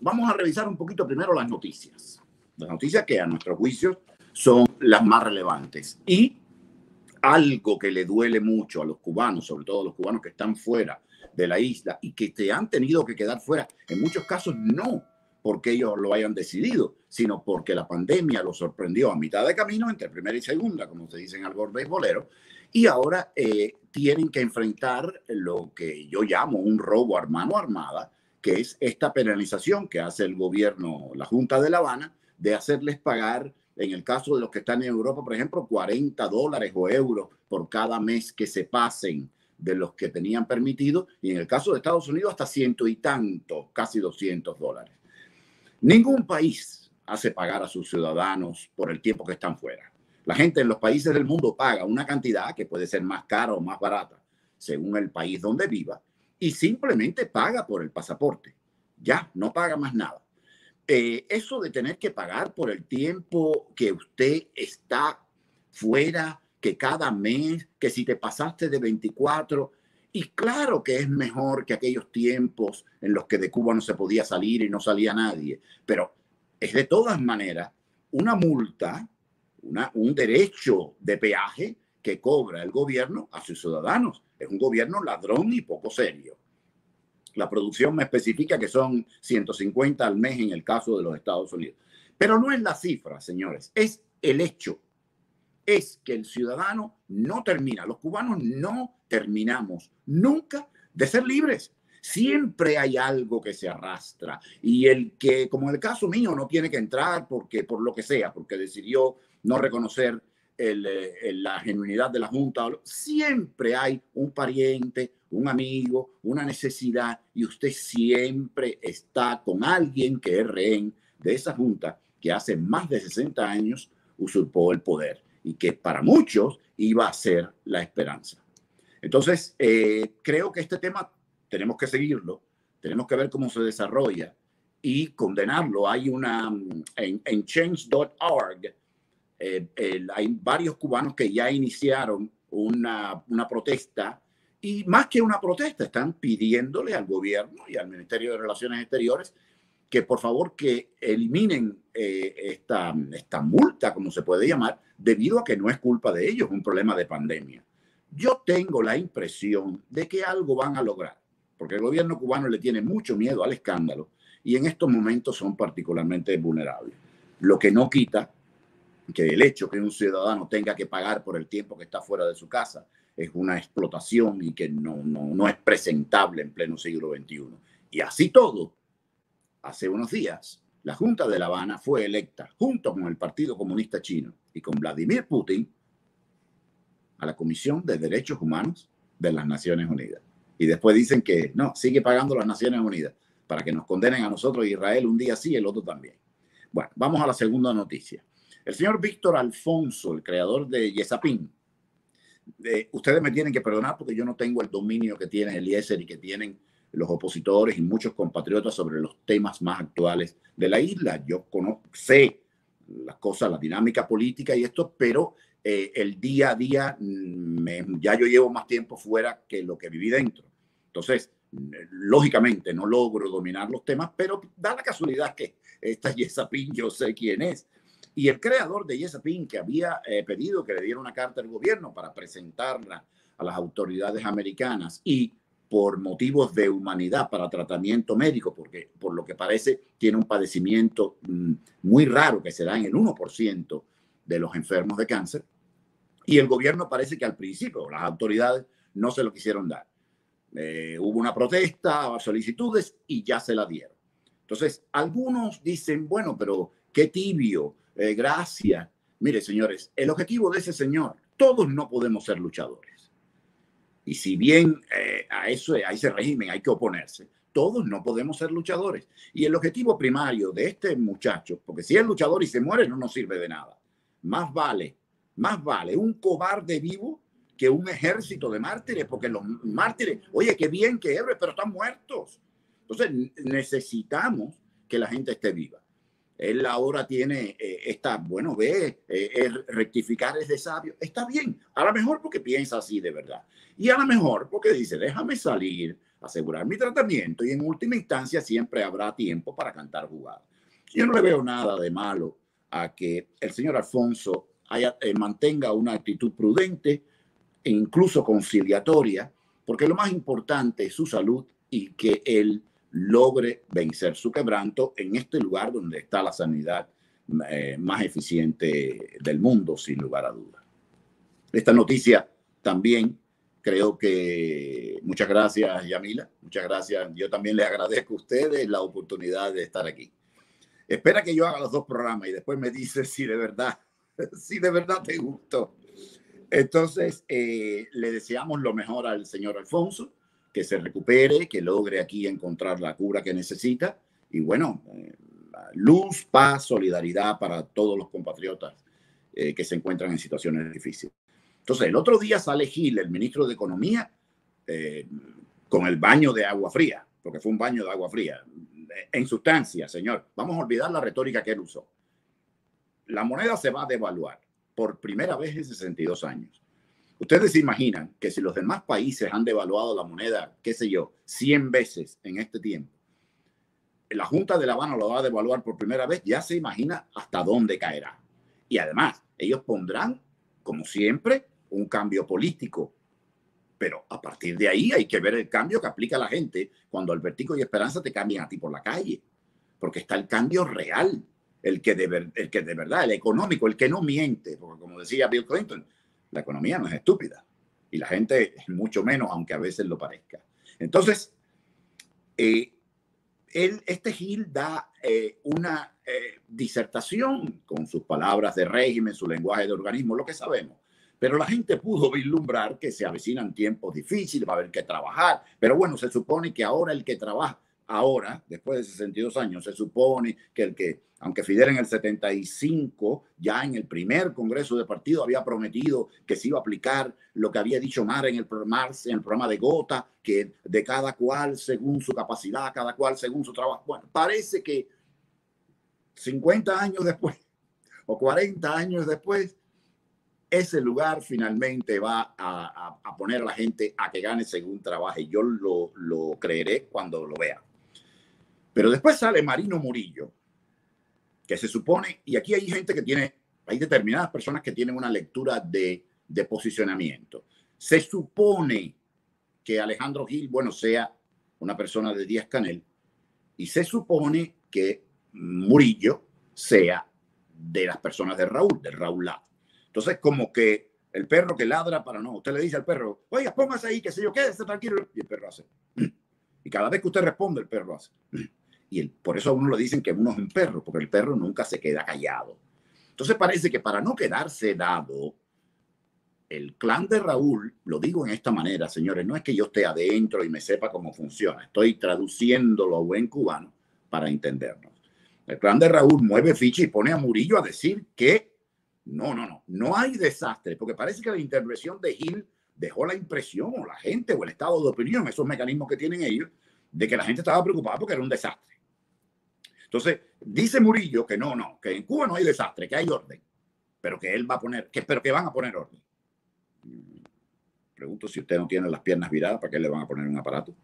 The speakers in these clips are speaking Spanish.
vamos a revisar un poquito primero las noticias. Las noticias que a nuestro juicio son las más relevantes. Y algo que le duele mucho a los cubanos, sobre todo a los cubanos que están fuera de la isla y que te han tenido que quedar fuera, en muchos casos no porque ellos lo hayan decidido, sino porque la pandemia los sorprendió a mitad de camino entre primera y segunda, como se dice en algo bolero, y ahora eh, tienen que enfrentar lo que yo llamo un robo a mano armada, que es esta penalización que hace el gobierno, la Junta de La Habana, de hacerles pagar, en el caso de los que están en Europa, por ejemplo, 40 dólares o euros por cada mes que se pasen de los que tenían permitido, y en el caso de Estados Unidos hasta ciento y tanto, casi 200 dólares. Ningún país hace pagar a sus ciudadanos por el tiempo que están fuera. La gente en los países del mundo paga una cantidad que puede ser más cara o más barata según el país donde viva y simplemente paga por el pasaporte. Ya, no paga más nada. Eh, eso de tener que pagar por el tiempo que usted está fuera, que cada mes, que si te pasaste de 24, y claro que es mejor que aquellos tiempos en los que de Cuba no se podía salir y no salía nadie, pero es de todas maneras una multa, una, un derecho de peaje que cobra el gobierno a sus ciudadanos. Es un gobierno ladrón y poco serio. La producción me especifica que son 150 al mes en el caso de los Estados Unidos. Pero no es la cifra, señores, es el hecho es que el ciudadano no termina, los cubanos no terminamos nunca de ser libres. Siempre hay algo que se arrastra y el que, como en el caso mío, no tiene que entrar porque por lo que sea, porque decidió no reconocer eh, la genuinidad de la Junta, siempre hay un pariente, un amigo, una necesidad y usted siempre está con alguien que es rehén de esa Junta que hace más de 60 años usurpó el poder y que para muchos iba a ser la esperanza. Entonces, eh, creo que este tema tenemos que seguirlo, tenemos que ver cómo se desarrolla y condenarlo. Hay una, en, en change.org, eh, hay varios cubanos que ya iniciaron una, una protesta y más que una protesta, están pidiéndole al gobierno y al Ministerio de Relaciones Exteriores que por favor que eliminen eh, esta, esta multa, como se puede llamar, debido a que no es culpa de ellos, es un problema de pandemia. Yo tengo la impresión de que algo van a lograr, porque el gobierno cubano le tiene mucho miedo al escándalo y en estos momentos son particularmente vulnerables. Lo que no quita que el hecho que un ciudadano tenga que pagar por el tiempo que está fuera de su casa es una explotación y que no, no, no es presentable en pleno siglo XXI. Y así todo, hace unos días, la Junta de La Habana fue electa junto con el Partido Comunista Chino y con Vladimir Putin a la Comisión de Derechos Humanos de las Naciones Unidas. Y después dicen que no, sigue pagando las Naciones Unidas para que nos condenen a nosotros Israel un día sí, el otro también. Bueno, vamos a la segunda noticia. El señor Víctor Alfonso, el creador de Yesapin, ustedes me tienen que perdonar porque yo no tengo el dominio que tiene Eliezer y que tienen los opositores y muchos compatriotas sobre los temas más actuales de la isla. Yo conozco, sé las cosas, la dinámica política y esto, pero eh, el día a día mm, ya yo llevo más tiempo fuera que lo que viví dentro. Entonces, lógicamente no logro dominar los temas, pero da la casualidad que esta Yesapin yo sé quién es. Y el creador de Yesapin, que había eh, pedido que le diera una carta al gobierno para presentarla a las autoridades americanas y por motivos de humanidad para tratamiento médico, porque por lo que parece tiene un padecimiento mm, muy raro que se da en el 1% de los enfermos de cáncer. Y el gobierno parece que al principio las autoridades no se lo quisieron dar. Eh, hubo una protesta, solicitudes y ya se la dieron. Entonces, algunos dicen, bueno, pero qué tibio, eh, gracias. Mire, señores, el objetivo de ese señor, todos no podemos ser luchadores y si bien eh, a, eso, a ese régimen hay que oponerse, todos no podemos ser luchadores. Y el objetivo primario de este muchacho, porque si es luchador y se muere, no nos sirve de nada. Más vale, más vale un cobarde vivo que un ejército de mártires, porque los mártires, oye, qué bien que héroes, pero están muertos. Entonces necesitamos que la gente esté viva. Él ahora tiene eh, esta, bueno, ve, eh, rectificar es de sabio. Está bien, a lo mejor porque piensa así de verdad. Y a lo mejor porque dice, déjame salir asegurar mi tratamiento y en última instancia siempre habrá tiempo para cantar jugadas. Yo no le veo nada de malo a que el señor Alfonso haya, eh, mantenga una actitud prudente e incluso conciliatoria, porque lo más importante es su salud y que él logre vencer su quebranto en este lugar donde está la sanidad eh, más eficiente del mundo, sin lugar a dudas. Esta noticia también creo que muchas gracias, Yamila. Muchas gracias. Yo también les agradezco a ustedes la oportunidad de estar aquí. Espera que yo haga los dos programas y después me dice si de verdad, si de verdad te gustó. Entonces, eh, le deseamos lo mejor al señor Alfonso, que se recupere, que logre aquí encontrar la cura que necesita. Y bueno, eh, luz, paz, solidaridad para todos los compatriotas eh, que se encuentran en situaciones difíciles. Entonces, el otro día sale Gil, el ministro de Economía, con el baño de agua fría, porque fue un baño de agua fría. En sustancia, señor, vamos a olvidar la retórica que él usó. La moneda se va a devaluar por primera vez en 62 años. Ustedes se imaginan que si los demás países han devaluado la moneda, qué sé yo, 100 veces en este tiempo, la Junta de La Habana lo va a devaluar por primera vez, ya se imagina hasta dónde caerá. Y además, ellos pondrán, como siempre, un cambio político. Pero a partir de ahí hay que ver el cambio que aplica la gente cuando Albertico y Esperanza te cambian a ti por la calle. Porque está el cambio real el que, de, el que de verdad, el económico, el que no miente, porque como decía Bill Clinton, la economía no es estúpida y la gente es mucho menos, aunque a veces lo parezca. Entonces, eh, él, este Gil da eh, una eh, disertación con sus palabras de régimen, su lenguaje de organismo, lo que sabemos. Pero la gente pudo vislumbrar que se avecinan tiempos difíciles, va a haber que trabajar. Pero bueno, se supone que ahora el que trabaja, ahora, después de 62 años, se supone que el que aunque Fidel en el 75, ya en el primer Congreso de Partido, había prometido que se iba a aplicar lo que había dicho Mar en el, en el programa de Gota, que de cada cual según su capacidad, cada cual según su trabajo. Bueno, parece que 50 años después o 40 años después, ese lugar finalmente va a, poner a la gente a que gane según trabaje. Yo lo, lo creeré cuando lo vea. Pero después sale Marino Murillo, que se supone, y aquí hay gente que tiene, hay determinadas personas que tienen una lectura de, de posicionamiento. Se supone que Alejandro Gil, bueno, sea una persona de Díaz Canel, y se supone que Murillo sea de las personas de Raúl, de Raúl Lado. Entonces, como que el perro que ladra para no, usted le dice al perro, oiga, póngase ahí, que sé yo, quédese tranquilo, y el perro hace. Y cada vez que usted responde, el perro hace. Y por eso a uno le dicen que uno es un perro, porque el perro nunca se queda callado. Entonces parece que para no quedarse dado, el clan de Raúl, lo digo en esta manera, señores, no es que yo esté adentro y me sepa cómo funciona, estoy traduciéndolo a buen cubano para entendernos. El clan de Raúl mueve ficha y pone a Murillo a decir que no, no, no, no hay desastre, porque parece que la intervención de Gil dejó la impresión, o la gente, o el estado de opinión, esos mecanismos que tienen ellos, de que la gente estaba preocupada porque era un desastre. Entonces, dice Murillo que no, no, que en Cuba no hay desastre, que hay orden, pero que él va a poner, que, pero que van a poner orden. Pregunto si usted no tiene las piernas viradas, ¿para qué le van a poner un aparato?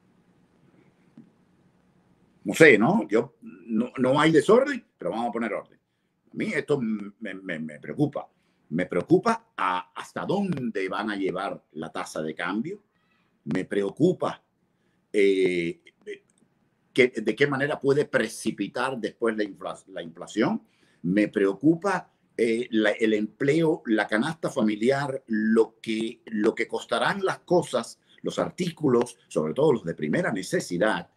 No sé, ¿no? Yo, no, no hay desorden, pero vamos a poner orden. A mí esto me, me, preocupa. Me preocupa hasta dónde van a llevar la tasa de cambio. Me preocupa eh, de qué manera puede precipitar después la, la inflación. Me preocupa eh, el empleo, la canasta familiar, lo que, lo que costarán las cosas, los artículos, sobre todo los de primera necesidad,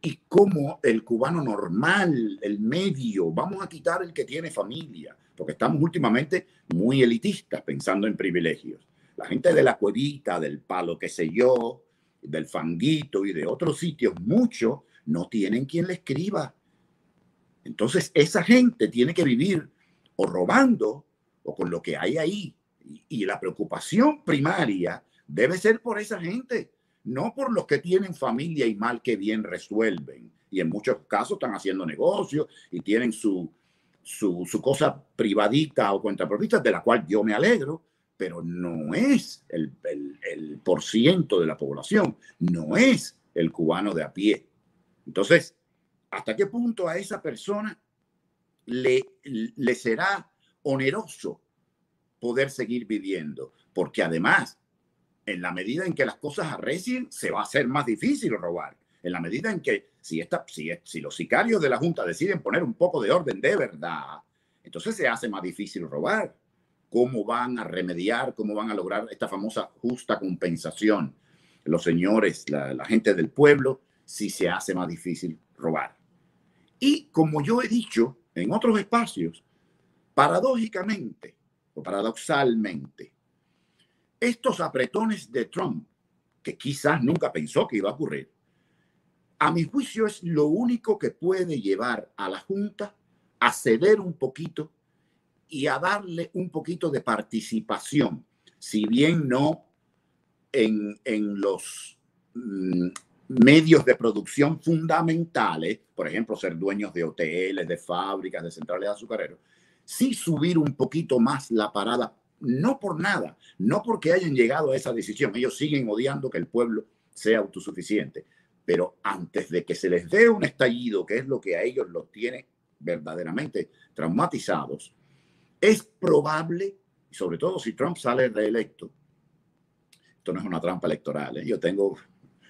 y cómo el cubano normal, el medio, vamos a quitar el que tiene familia, porque estamos últimamente muy elitistas pensando en privilegios. La gente de la cuevita, del palo, qué sé yo, del fanguito y de otros sitios, muchos no tienen quien le escriba. Entonces, esa gente tiene que vivir o robando o con lo que hay ahí. Y, la preocupación primaria debe ser por esa gente, no por los que tienen familia y mal que bien resuelven. Y en muchos casos están haciendo negocios y tienen su, su, cosa privadita o contrapropista, de la cual yo me alegro, pero no es el, el por ciento de la población, no es el cubano de a pie. Entonces, ¿hasta qué punto a esa persona le, será oneroso poder seguir viviendo? Porque además, en la medida en que las cosas arrecien, se va a hacer más difícil robar. En la medida en que si, esta, si, si los sicarios de la Junta deciden poner un poco de orden de verdad, entonces se hace más difícil robar. ¿Cómo van a remediar, cómo van a lograr esta famosa justa compensación los señores, la gente del pueblo, si se hace más difícil robar? Y como yo he dicho en otros espacios, paradójicamente o paradoxalmente, estos apretones de Trump, que quizás nunca pensó que iba a ocurrir, a mi juicio es lo único que puede llevar a la Junta a ceder un poquito y a darle un poquito de participación, si bien no en, en los mm, medios de producción fundamentales, por ejemplo, ser dueños de hoteles, de fábricas, de centrales azucareros, sí subir un poquito más la parada, no por nada, no porque hayan llegado a esa decisión, ellos siguen odiando que el pueblo sea autosuficiente, pero antes de que se les dé un estallido, que es lo que a ellos los tiene verdaderamente traumatizados, es probable, sobre todo si Trump sale reelecto, esto no es una trampa electoral, ¿eh? yo, tengo,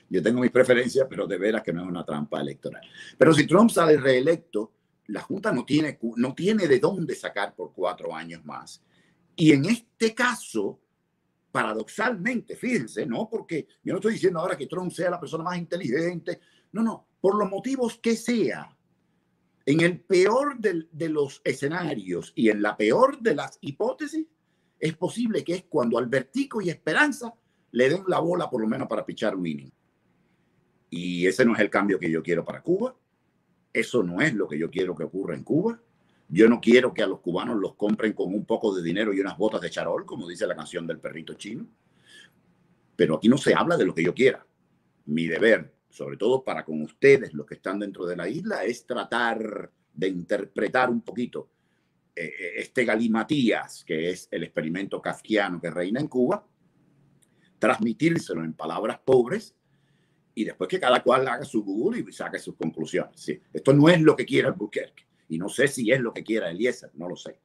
yo tengo mis preferencias, pero de veras que no es una trampa electoral. Pero si Trump sale reelecto, la Junta no tiene, no tiene de dónde sacar por cuatro años más. Y en este caso, paradoxalmente, fíjense, no porque yo no estoy diciendo ahora que Trump sea la persona más inteligente, no, no, por los motivos que sea, en el peor de los escenarios y en la peor de las hipótesis, es posible que es cuando Albertico y Esperanza le den la bola por lo menos para pichar winning. Y ese no es el cambio que yo quiero para Cuba. Eso no es lo que yo quiero que ocurra en Cuba. Yo no quiero que a los cubanos los compren con un poco de dinero y unas botas de charol, como dice la canción del perrito chino. Pero aquí no se habla de lo que yo quiera. Mi deber, sobre todo para con ustedes, los que están dentro de la isla, es tratar de interpretar un poquito eh, eh, este galimatías, que es el experimento kafkiano que reina en Cuba, transmitírselo en palabras pobres y después que cada cual haga su Google y saque sus conclusiones. Sí, esto no es lo que quiera Albuquerque y no sé si es lo que quiera Eliezer, no lo sé.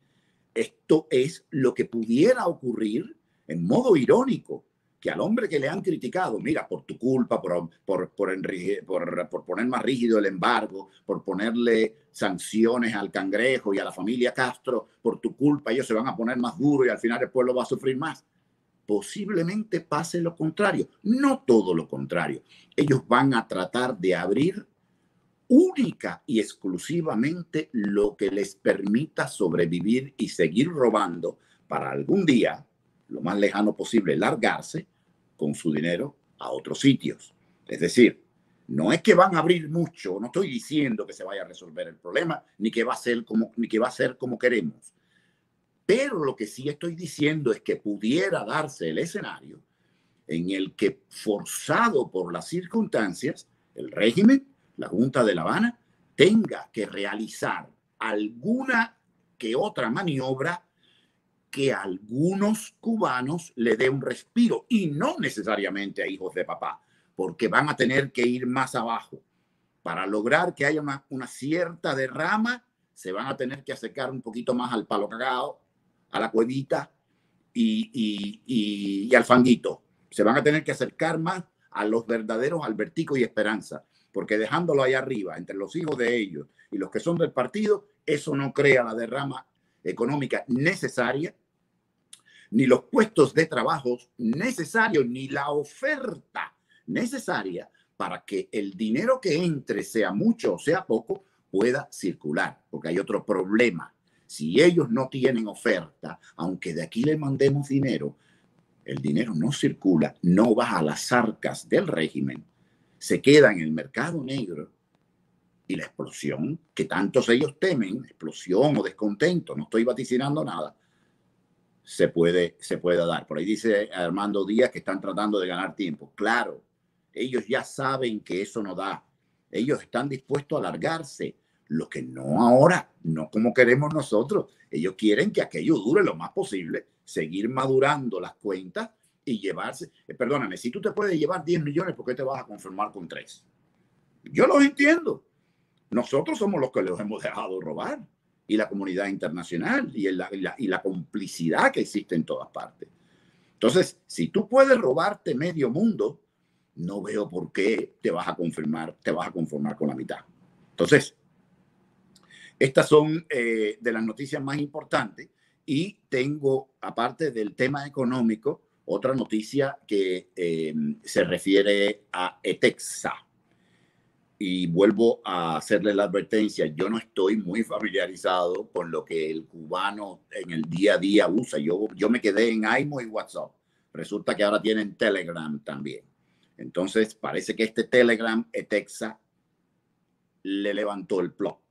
Esto es lo que pudiera ocurrir en modo irónico, que al hombre que le han criticado, mira, por tu culpa, por, por, por, por, poner más rígido el embargo, por ponerle sanciones al cangrejo y a la familia Castro, por tu culpa ellos se van a poner más duros y al final el pueblo va a sufrir más. Posiblemente pase lo contrario, no todo lo contrario. Ellos van a tratar de abrir única y exclusivamente lo que les permita sobrevivir y seguir robando para algún día, lo más lejano posible, largarse con su dinero a otros sitios. Es decir, no es que van a abrir mucho, no estoy diciendo que se vaya a resolver el problema, ni que va a ser como, ni que va a ser como queremos. Pero lo que sí estoy diciendo es que pudiera darse el escenario en el que, forzado por las circunstancias, el régimen la Junta de La Habana tenga que realizar alguna que otra maniobra que a algunos cubanos le dé un respiro y no necesariamente a hijos de papá, porque van a tener que ir más abajo. Para lograr que haya una, cierta derrama, se van a tener que acercar un poquito más al palo cagado, a la cuevita y, y al fanguito. Se van a tener que acercar más a los verdaderos Albertico y Esperanza porque dejándolo ahí arriba, entre los hijos de ellos y los que son del partido, eso no crea la derrama económica necesaria, ni los puestos de trabajo necesarios, ni la oferta necesaria para que el dinero que entre, sea mucho o sea poco, pueda circular, porque hay otro problema. Si ellos no tienen oferta, aunque de aquí le mandemos dinero, el dinero no circula, no va a las arcas del régimen se queda en el mercado negro y la explosión que tantos ellos temen, explosión o descontento, no estoy vaticinando nada, se puede, se puede dar. Por ahí dice Armando Díaz que están tratando de ganar tiempo. Claro, ellos ya saben que eso no da. Ellos están dispuestos a alargarse. Lo que no ahora, no como queremos nosotros. Ellos quieren que aquello dure lo más posible, seguir madurando las cuentas y llevarse, eh, perdóname, si tú te puedes llevar 10 millones, ¿por qué te vas a conformar con 3? Yo los entiendo. Nosotros somos los que los hemos dejado robar y la comunidad internacional y la, y la complicidad que existe en todas partes. Entonces, si tú puedes robarte medio mundo, no veo por qué te vas a confirmar, te vas a conformar con la mitad. Entonces, estas son eh, de las noticias más importantes y tengo, aparte del tema económico, otra noticia que eh, se refiere a ETEXA. Y vuelvo a hacerle la advertencia, yo no estoy muy familiarizado con lo que el cubano en el día a día usa. Yo, yo me quedé en AIMO y WhatsApp. Resulta que ahora tienen Telegram también. Entonces, parece que este Telegram, ETEXA, le levantó el plot.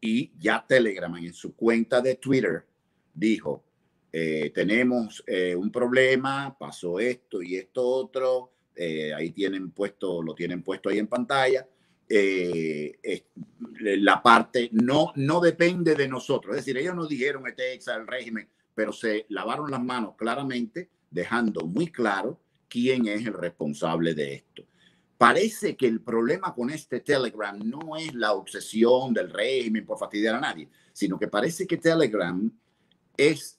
Y ya Telegram en su cuenta de Twitter dijo, eh, tenemos eh, un problema, pasó esto y esto otro, eh, ahí tienen puesto, lo tienen puesto ahí en pantalla. la parte no, no depende de nosotros, es decir, ellos nos dijeron ETEXA, el régimen, pero se lavaron las manos claramente, dejando muy claro quién es el responsable de esto. Parece que el problema con este Telegram no es la obsesión del régimen por fastidiar a nadie, sino que parece que Telegram es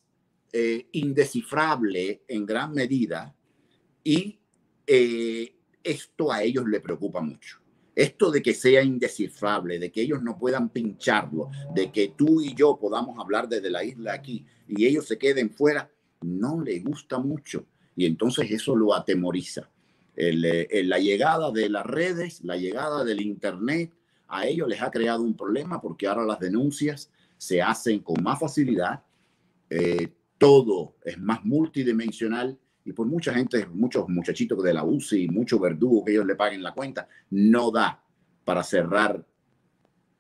eh, indescifrable en gran medida y eh, esto a ellos le preocupa mucho. Esto de que sea indescifrable, de que ellos no puedan pincharlo, de que tú y yo podamos hablar desde la isla aquí y ellos se queden fuera, no le gusta mucho y entonces eso lo atemoriza. Eh, la llegada de las redes, la llegada del Internet, a ellos les ha creado un problema porque ahora las denuncias se hacen con más facilidad, eh, todo es más multidimensional y por mucha gente, muchos muchachitos de la UCI, muchos verdugos que ellos le paguen la cuenta, no da para cerrar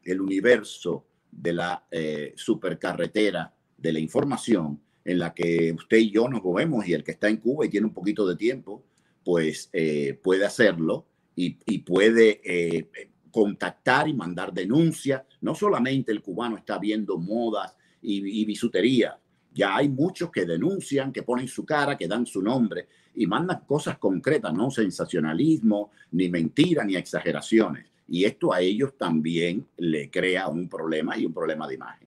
el universo de la eh, supercarretera de la información en la que usted y yo nos movemos y el que está en Cuba y tiene un poquito de tiempo, pues eh, puede hacerlo y, puede eh, contactar y mandar denuncias. No solamente el cubano está viendo modas y, bisutería, ya hay muchos que denuncian, que ponen su cara, que dan su nombre y mandan cosas concretas, no sensacionalismo, ni mentira, ni exageraciones. Y esto a ellos también le crea un problema y un problema de imagen.